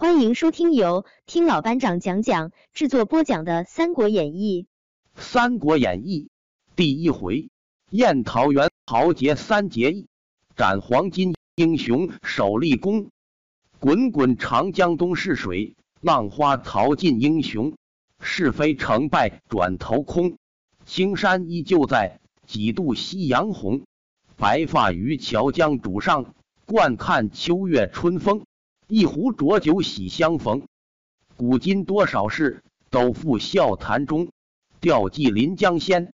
欢迎收听由听老班长讲讲制作播讲的《三国演义》。《三国演义》第一回：宴桃园豪杰三结义，斩黄金英雄首立功。滚滚长江东逝水，浪花淘尽英雄。是非成败转头空，青山依旧在，几度夕阳红。白发渔樵江渚上，惯看秋月春风。一壶浊酒喜相逢，古今多少事，都付笑谈中。吊祭临江仙。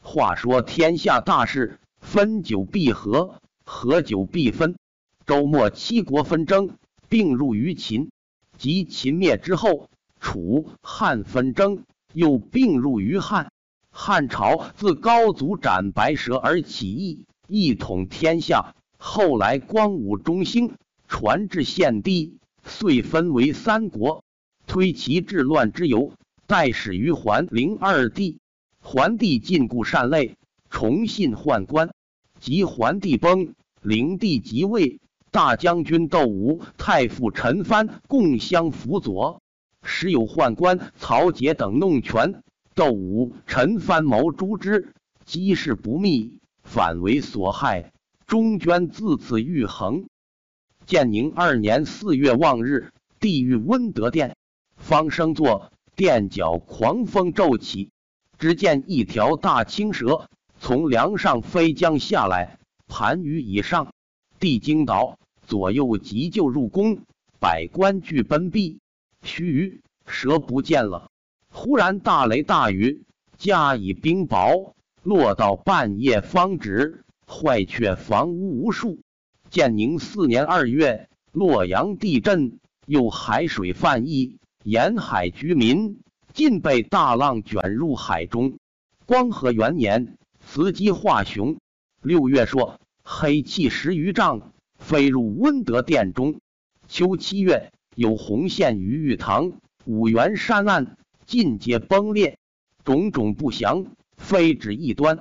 话说天下大事，分久必合，合久必分。周末七国纷争并入于秦，及秦灭之后，楚汉纷争又并入于汉。汉朝自高祖斩白蛇而起义，一统天下。后来光武中兴。传至献帝，遂分为三国。推其治乱之由，代始于桓灵二帝。桓帝禁锢善类，崇信宦官。及桓帝崩，灵帝即位。大将军窦武、太傅陈蕃共相辅佐，时有宦官曹节等弄权。窦武、陈蕃谋诛之，机事不密，反为所害。中捐自此愈横。建宁二年四月望日，地狱温德殿，方生坐，殿角狂风骤起，只见一条大青蛇从梁上飞将下来，盘于以上。地惊倒，左右急救入宫，百官俱奔避。须臾，蛇不见了。忽然大雷大雨，加以冰雹，落到半夜方止，坏却房屋无数。建宁四年二月，洛阳地震，又海水泛溢，沿海居民尽被大浪卷入海中。光和元年，雌鸡化雄。六月朔，黑气十余丈，飞入温德殿中。秋七月，有红线于玉堂、五原山岸，尽皆崩裂，种种不祥，非止一端。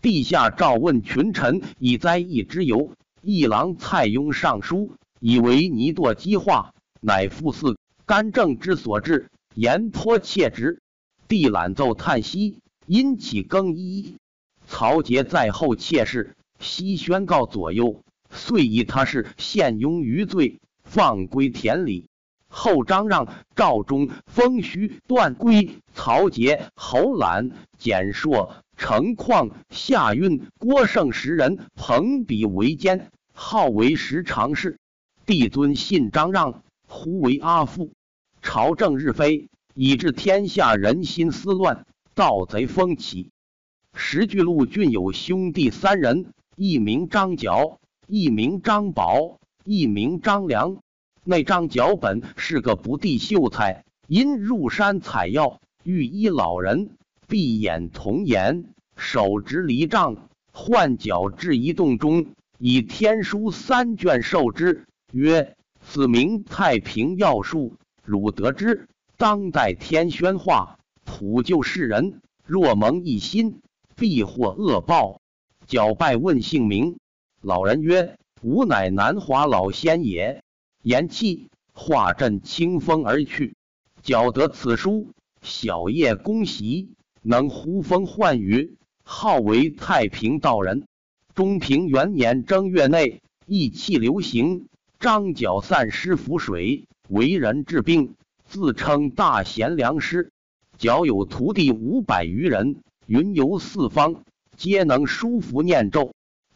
陛下诏问群臣以灾异之由。一郎蔡邕上书，以为泥堕积化，乃复似干政之所至，言颇切直。帝览奏叹息，因起更衣。曹节在后妾室，悉宣告左右，遂以他是献庸于罪，放归田里。后张让、赵忠、封须、段归、曹节、侯览、简硕、程况、夏运、郭盛十人朋比为奸。号为十常侍，帝尊信张让，呼为阿父。朝政日非，以致天下人心思乱，盗贼风起。石巨鹿郡有兄弟三人，一名张角，一名张宝，一名张良。那张角本是个不第秀才，因入山采药，遇一老人，闭眼童颜，手执犁杖，换脚至一洞中。以天书三卷授之，曰：“此名太平要术。汝得之，当代天宣化，普救世人。若蒙一心，必获恶报。”矫拜问姓名，老人曰：“吾乃南华老仙也。”言讫，化阵清风而去。矫得此书，小夜恭喜，能呼风唤雨，号为太平道人。中平元年正月内，疫气流行，张角散失符水，为人治病，自称大贤良师。角有徒弟五百余人，云游四方，皆能书符念咒。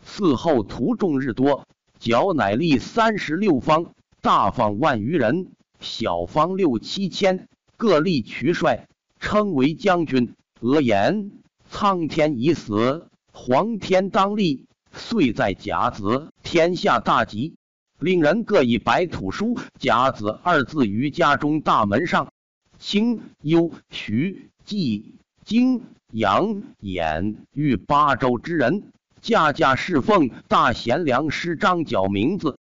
嗣后徒众日多，角乃立三十六方，大方万余人，小方六七千，各立渠帅，称为将军。额言：苍天已死，黄天当立。遂在甲子，天下大吉。令人各以白土书“甲子”二字于家中大门上。清幽徐冀荆扬兖豫八州之人，家家侍奉大贤良师张角名字。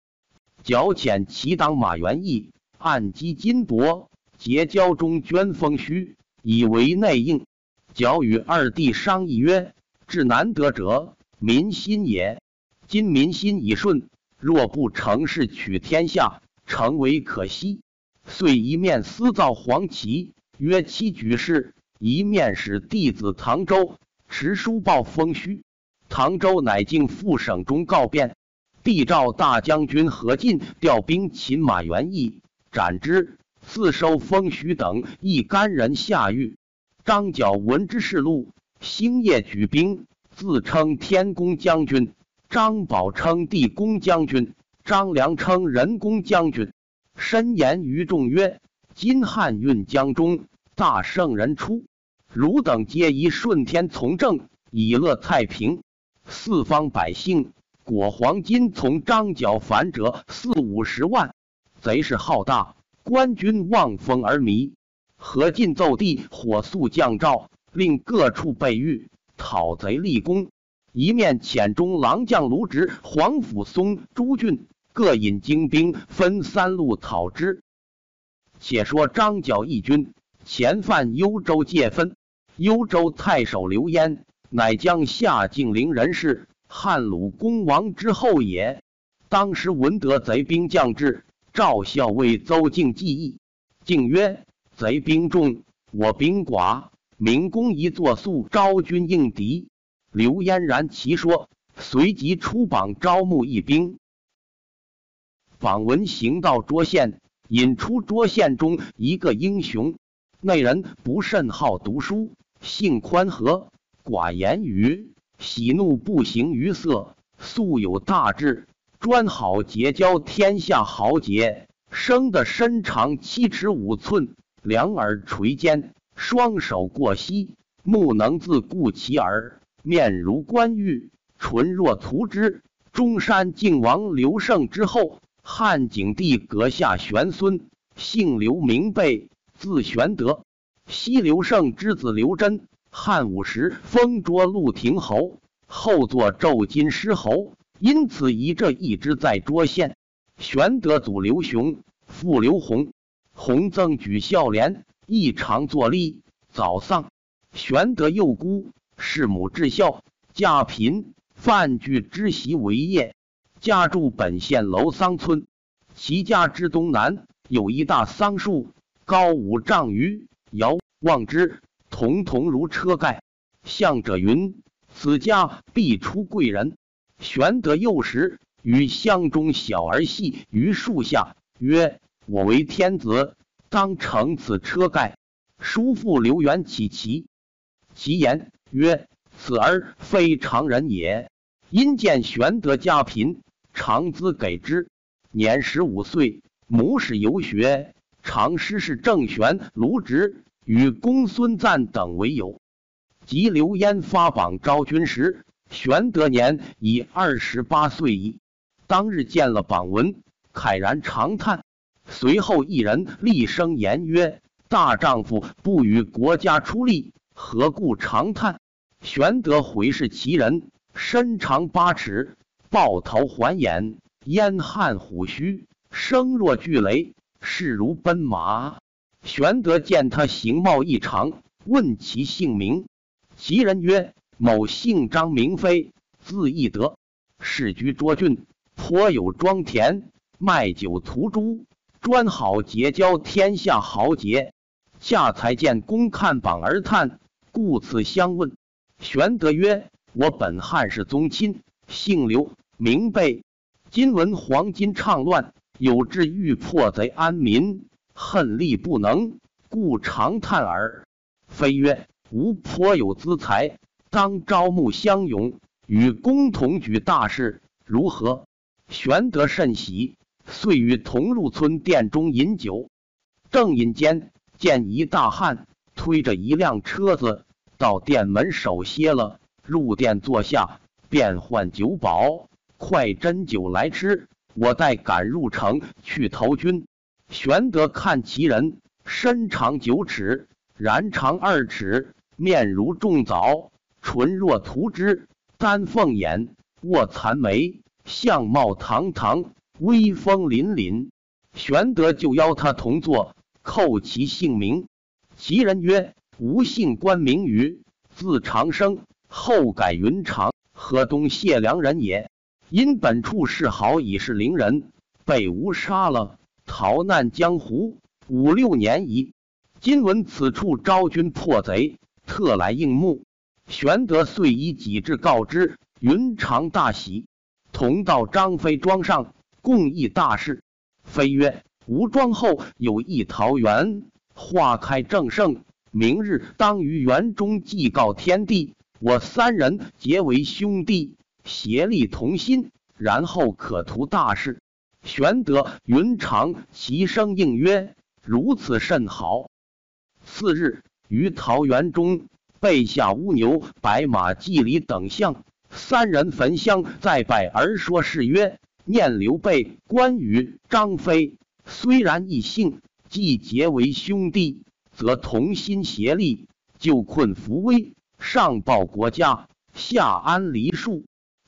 角遣其党马元义暗击金帛，结交中捐封虚，以为内应。角与二弟商议曰：“至难得者。”民心也，今民心已顺，若不成事取天下，诚为可惜。遂一面私造黄旗，约其举事；一面使弟子唐周持书报封虚。唐周乃进副省中告变，帝召大将军何进调兵擒马元义，斩之。自收封徐等一干人下狱。张角闻之事录，星夜举兵，自称天公将军。张宝称地公将军，张良称人公将军。申言于众曰：“今汉运江中，大圣人出，汝等皆宜顺天从政，以乐太平。四方百姓果黄金从张角反者四五十万，贼势浩大，官军望风而靡。何进奏帝，火速降诏，令各处备御，讨贼立功。”一面遣中郎将卢植、黄甫松、朱俊各引精兵分三路讨之。且说张角义军前犯幽州界分，幽州太守刘焉乃将夏敬陵人士，汉鲁公王之后也。当时闻得贼兵将至，赵校尉邹敬计议，敬曰：“贼兵众，我兵寡，明公一作速招军应敌。”刘嫣然其说，随即出榜招募一兵。榜文行到涿县，引出涿县中一个英雄。那人不甚好读书，性宽和，寡言语，喜怒不形于色，素有大志，专好结交天下豪杰。生得身长七尺五寸，两耳垂肩，双手过膝，目能自顾其耳。面如冠玉，唇若涂脂。中山靖王刘胜之后，汉景帝阁下玄孙，姓刘，名备，字玄德。西刘胜之子刘真，汉武时封涿鹿亭侯，后作骤金狮侯，因此一这一支在涿县。玄德祖刘雄，父刘弘，弘曾举孝廉，亦常作吏，早丧。玄德幼孤。弑母至孝，家贫，饭具之习为业。家住本县楼桑村，其家之东南有一大桑树，高五丈余，遥望之，彤彤如车盖。向者云：“此家必出贵人。”玄德幼时与乡中小儿戏于树下，曰：“我为天子，当乘此车盖。”叔父刘元起其其言。曰：“此儿非常人也。因见玄德家贫，常资给之。年十五岁，母使游学，常师事郑玄、卢植与公孙瓒等为友。及刘焉发榜招军时，玄德年已二十八岁矣。当日见了榜文，慨然长叹。随后一人厉声言曰：‘大丈夫不与国家出力，何故长叹？’”玄德回视其人，身长八尺，豹头环眼，燕汉虎须，声若巨雷，势如奔马。玄德见他形貌异常，问其姓名。其人曰：“某姓张，名飞，字翼德，世居涿郡，颇有庄田，卖酒屠猪，专好结交天下豪杰。恰才见公看榜而叹，故此相问。”玄德曰：“我本汉室宗亲，姓刘，名备。今闻黄巾倡乱，有志欲破贼安民，恨力不能，故长叹耳。”非曰：“吾颇有资财，当招募乡勇，与公同举大事，如何？”玄德甚喜，遂与同入村店中饮酒。正饮间，见一大汉推着一辆车子。到店门守歇了，入店坐下，便唤酒保，快斟酒来吃。我待赶入城去投军。玄德看其人，身长九尺，髯长二尺，面如重枣，唇若涂脂，丹凤眼，卧蚕眉，相貌堂堂，威风凛凛。玄德就邀他同坐，叩其姓名。其人曰。吾姓关名羽，字长生，后改云长，河东解良人也。因本处世好已是伶人，被吴杀了，逃难江湖五六年矣。今闻此处招君破贼，特来应募。玄德遂以己志告知，云长大喜，同到张飞庄上，共议大事。飞曰：“吾庄后有一桃园，花开正盛，明日当于园中祭告天地，我三人结为兄弟，协力同心，然后可图大事。”玄德、云长齐声应曰：“如此甚好。”次日，于桃园中备下乌牛、白马、祭礼等项，三人焚香再拜，而说是曰：“念刘备、关羽、张飞，虽然异姓，既结为兄弟，则同心协力，救困扶危，上报国家，下安黎庶。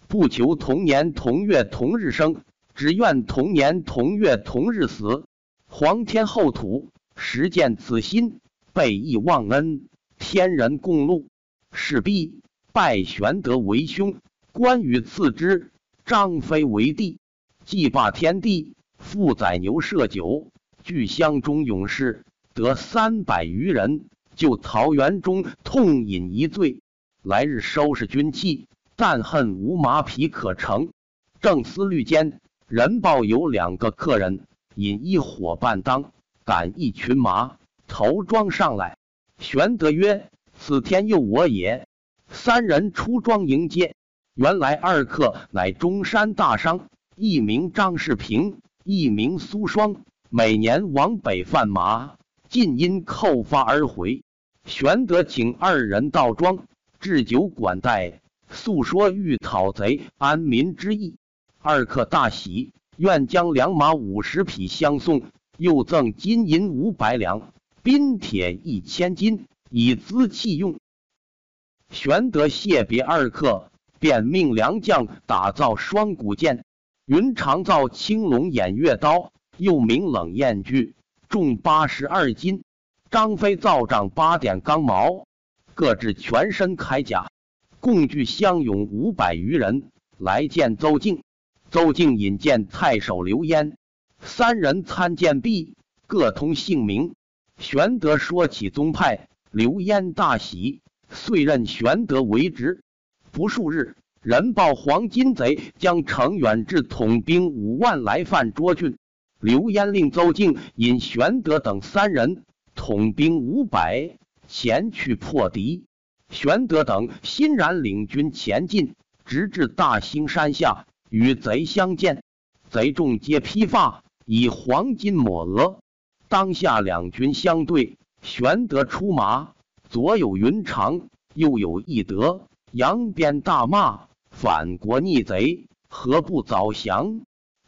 不求同年同月同日生。”只愿同年同月同日死，皇天厚土，实见此心，备义忘恩，天人共戮。势必拜玄德为兄，关羽次之，张飞为弟。祭罢天地，复宰牛设酒，聚乡中勇士得三百余人，就桃园中痛饮一醉。来日收拾军器，但恨无马匹可乘。正思虑间。人报有两个客人引一伙伴当赶一群马头庄上来。玄德曰：“此天佑我也。”三人出庄迎接。原来二客乃中山大商，一名张世平，一名苏双，每年往北贩马，尽因扣发而回。玄德请二人到庄置酒管待，诉说欲讨贼安民之意。二客大喜，愿将良马五十匹相送，又赠金银五百两，宾铁一千斤，以资器用。玄德谢别二客，便命良将打造双股剑，云长造青龙偃月刀，又名冷艳锯，重八十二斤。张飞造丈八点钢矛，各置全身铠甲，共聚乡勇五百余人来见邹靖。邹靖引荐太守刘焉，三人参见毕，各通姓名。玄德说起宗派，刘焉大喜，遂任玄德为职。不数日，人报黄金贼将程远志统兵五万来犯涿郡，刘焉令邹靖引玄德等三人统兵五百前去破敌。玄德等欣然领军前进，直至大兴山下。与贼相见，贼众皆披发，以黄金抹额。当下两军相对，玄德出马，左有云长，右有翼德，扬鞭大骂：“反国逆贼，何不早降？”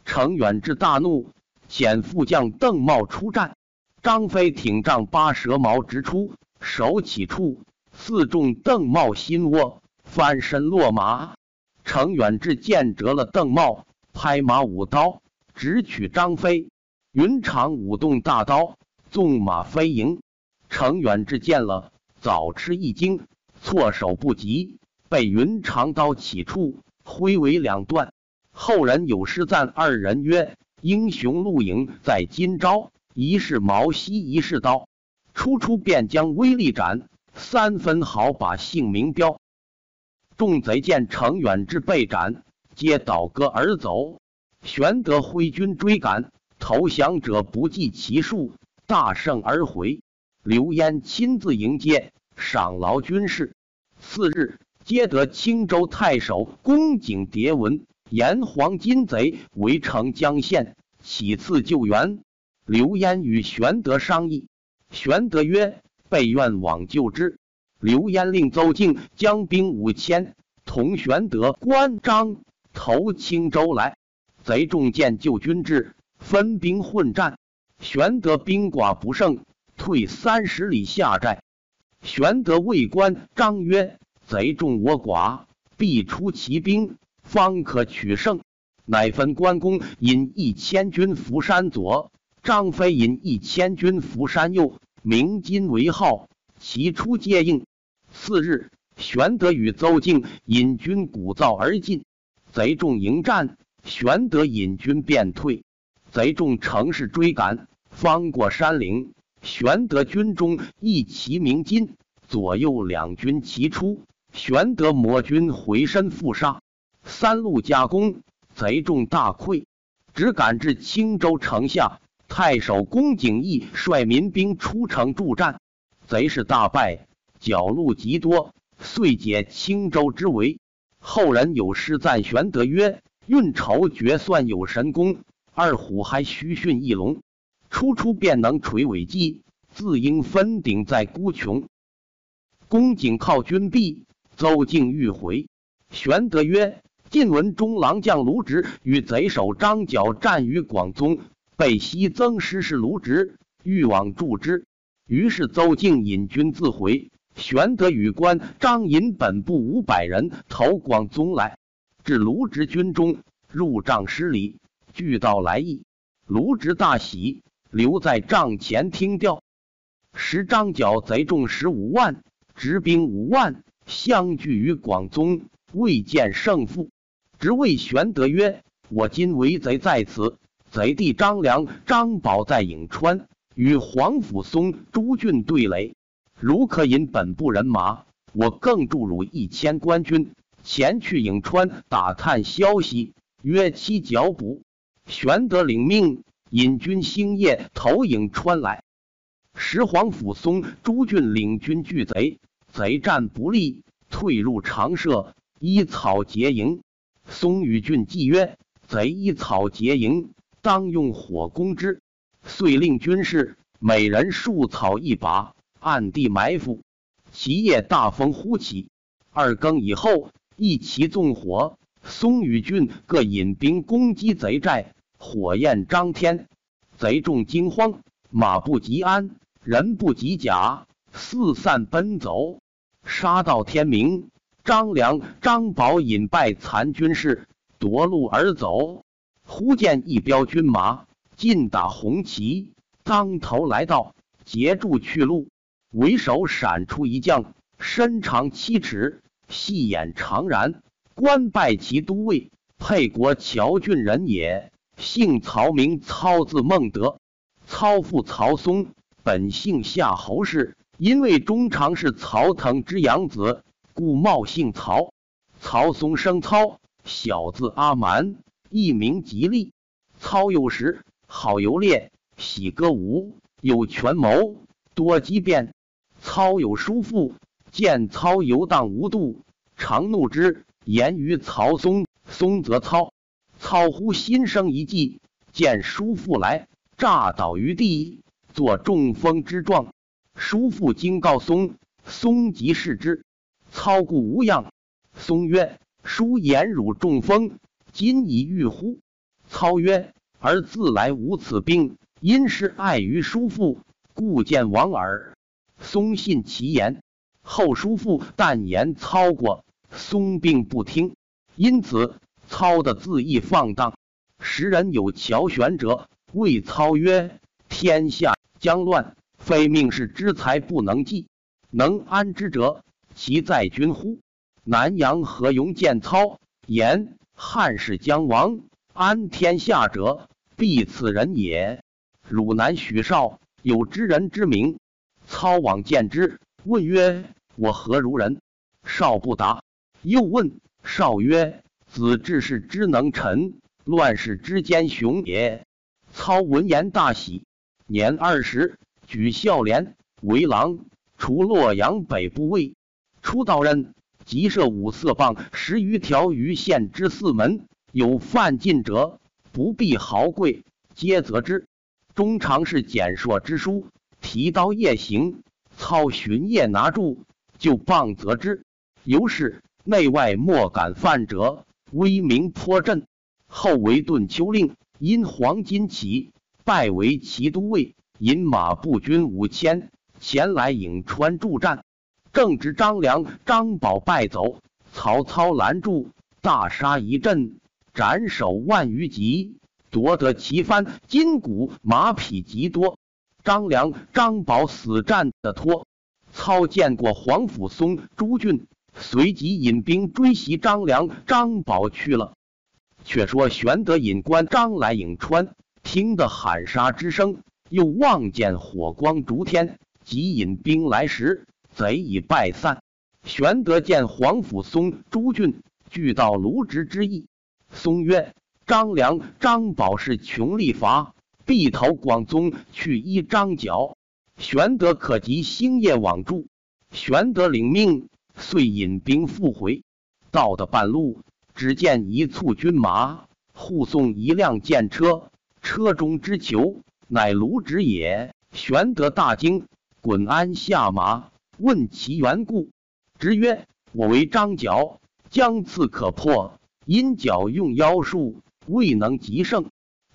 程远志大怒，遣副将邓茂出战。张飞挺丈八蛇矛直出，手起处刺中邓茂心窝，翻身落马。程远志见折了邓茂，拍马舞刀，直取张飞。云长舞动大刀，纵马飞迎。程远志见了，早吃一惊，措手不及，被云长刀起处挥为两段。后人有诗赞二人曰：“英雄录影在今朝，一是矛兮一是刀，初出便将威力展，三分好把姓名标。”众贼见程远志被斩，皆倒戈而走。玄德挥军追赶，投降者不计其数，大胜而回。刘焉亲自迎接，赏劳军士。次日，接得青州太守公瑾牒文，言黄金贼围城江县，起次救援。刘焉与玄德商议，玄德曰：“备愿往救之。”刘焉令邹靖将兵五千，同玄德、关张投青州来。贼众见救军至，分兵混战。玄德兵寡不胜，退三十里下寨。玄德谓关张曰：“贼众我寡，必出奇兵，方可取胜。”乃分关公引一千军伏山左，张飞引一千军伏山右，鸣金为号。齐出接应。次日，玄德与邹靖引军鼓噪而进，贼众迎战，玄德引军便退。贼众乘势追赶，方过山岭。玄德军中一齐鸣金，左右两军齐出。玄德魔军回身复杀，三路夹攻，贼众大溃，只赶至青州城下。太守龚景义率民兵出城助战，贼势大败，剿戮极多，遂解青州之围。后人有诗赞玄德曰：“运筹决算有神功，二虎还须逊一龙。初出便能垂尾计，自应分鼎在孤穷。”公瑾靠军壁，邹靖欲回。玄德曰：“近闻中郎将卢植与贼首张角战于广宗，被西曾师事卢植，欲往助之。于是邹靖引军自回。”玄德与关张引本部五百人投广宗来，至卢植军中，入帐施礼，俱道来意。卢植大喜，留在帐前听调。时张角贼众十五万，执兵五万，相聚于广宗，未见胜负。直谓玄德曰：“我今为贼在此，贼弟张良、张宝在颍川，与黄甫松、朱俊对垒。”如可引本部人马，我更助汝一千官军前去颍川打探消息，约期剿捕。玄德领命，引军星夜投颍川来。时黄甫松、朱俊领军拒贼，贼战不利，退入长社，依草结营。松与俊计曰：“贼依草结营，当用火攻之。”遂令军士每人束草一把。暗地埋伏，其夜大风忽起，二更以后，一齐纵火。松与俊各引兵攻击贼寨，火焰张天，贼众惊慌，马不及鞍，人不及甲，四散奔走。杀到天明，张良、张宝引败残军士，夺路而走。忽见一彪军马尽打红旗，当头来到，截住去路。为首闪出一将，身长七尺，细眼长髯，官拜其都尉，沛国谯郡人也，姓曹，名操，字孟德。操父曹嵩，本姓夏侯氏，因为中常侍曹腾之养子，故冒姓曹。曹嵩生操，小字阿瞒，一名吉利。操幼时好游猎，喜歌舞，有权谋，多机变。操有叔父，见操游荡无度，常怒之，言于曹嵩。嵩则操。操忽心生一计，见叔父来，诈倒于地，作中风之状。叔父惊告嵩，嵩即视之，操故无恙。嵩曰：“叔言汝中风，今已愈乎？”操曰：“儿自来无此病，因是爱于叔父，故见往耳。”松信其言，后叔父但言操过，松并不听，因此操的字意放荡。时人有乔玄者，谓操曰：“天下将乱，非命世之才不能济，能安之者，其在君乎？”南阳何勇见操言：“汉室将亡，安天下者，必此人也。”汝南许绍有知人之名。操往见之，问曰：“我何如人？”少不答。又问少曰：“子至是之能臣，乱世之奸雄也。”操闻言大喜，年二十，举孝廉为郎，除洛阳北部尉。出道任，即设五色棒十余条于县之四门，有犯禁者，不必豪贵，皆责之。中常侍简硕之书。提刀夜行，操巡夜拿住，就棒责之。由是内外莫敢犯者，威名颇振。后为顿丘令，因黄金起，拜为骑都尉，引马步军五千前来颍川助战。正值张良、张宝败走，曹操拦住，大杀一阵，斩首万余级，夺得旗幡、金鼓、马匹极多。张良、张宝死战的托，操见过黄甫松、朱俊，随即引兵追袭张良、张宝去了。却说玄德引关张来颍川，听得喊杀之声，又望见火光烛天，即引兵来时，贼已败散。玄德见黄甫松、朱俊俱到卢植之意，松曰：“张良、张宝是穷力乏，必投广宗去依张角。玄德可及星夜往助。”玄德领命，遂引兵复回。到的半路，只见一簇军马护送一辆箭车，车中之囚乃卢植也。玄德大惊，滚鞍下马，问其缘故。直曰：“我为张角，将刺可破，因角用妖术，未能及胜。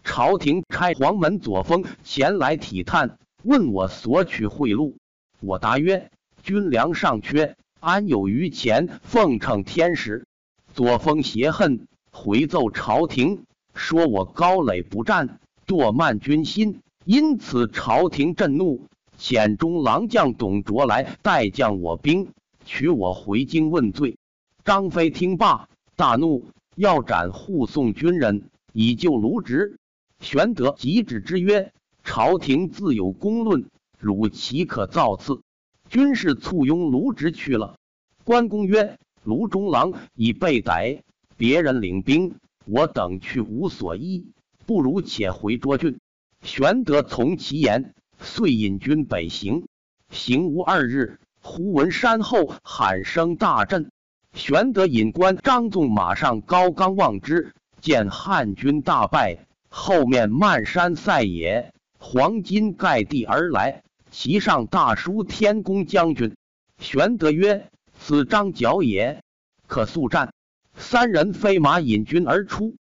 朝廷差黄门左峰前来体探，问我索取贿赂。我答曰：军粮尚缺，安有余钱奉承天使？左峰邪恨，回奏朝廷，说我高垒不战，堕慢军心，因此朝廷震怒，遣中郎将董卓来代将我兵。”取我回京问罪。张飞听罢，大怒，要斩护送军人，以救卢植。玄德急止之曰：“朝廷自有公论，汝岂可造次？”军士簇拥卢植去了。关公曰：“卢中郎已被逮，别人领兵，我等去无所依，不如且回涿郡。”玄德从其言，遂引军北行。行无二日。忽闻山后喊声大震，玄德引关张纵马上高冈望之，见汉军大败，后面漫山塞野，黄金盖地而来，其上大书“天公将军”。玄德曰：“此张角也，可速战。”三人飞马引军而出，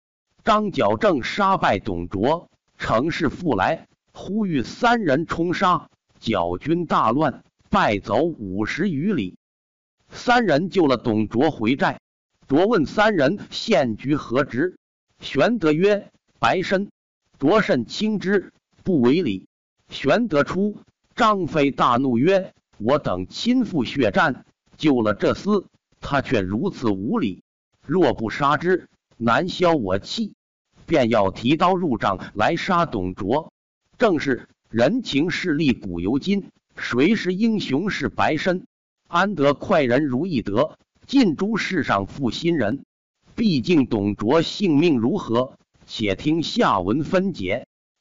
张角正杀败董卓，乘势复来，呼吁三人冲杀，角军大乱。败走五十余里，三人救了董卓回寨。卓问三人现居何职，玄德曰：“白身。”卓甚轻之，不为礼。玄德出，张飞大怒曰：“我等亲赴血战，救了这厮，他却如此无礼，若不杀之，难消我气。”便要提刀入帐来杀董卓。正是人情势利古犹今。谁是英雄是白身？安得快人如意得？尽诛世上负心人。毕竟董卓性命如何？且听下文分解。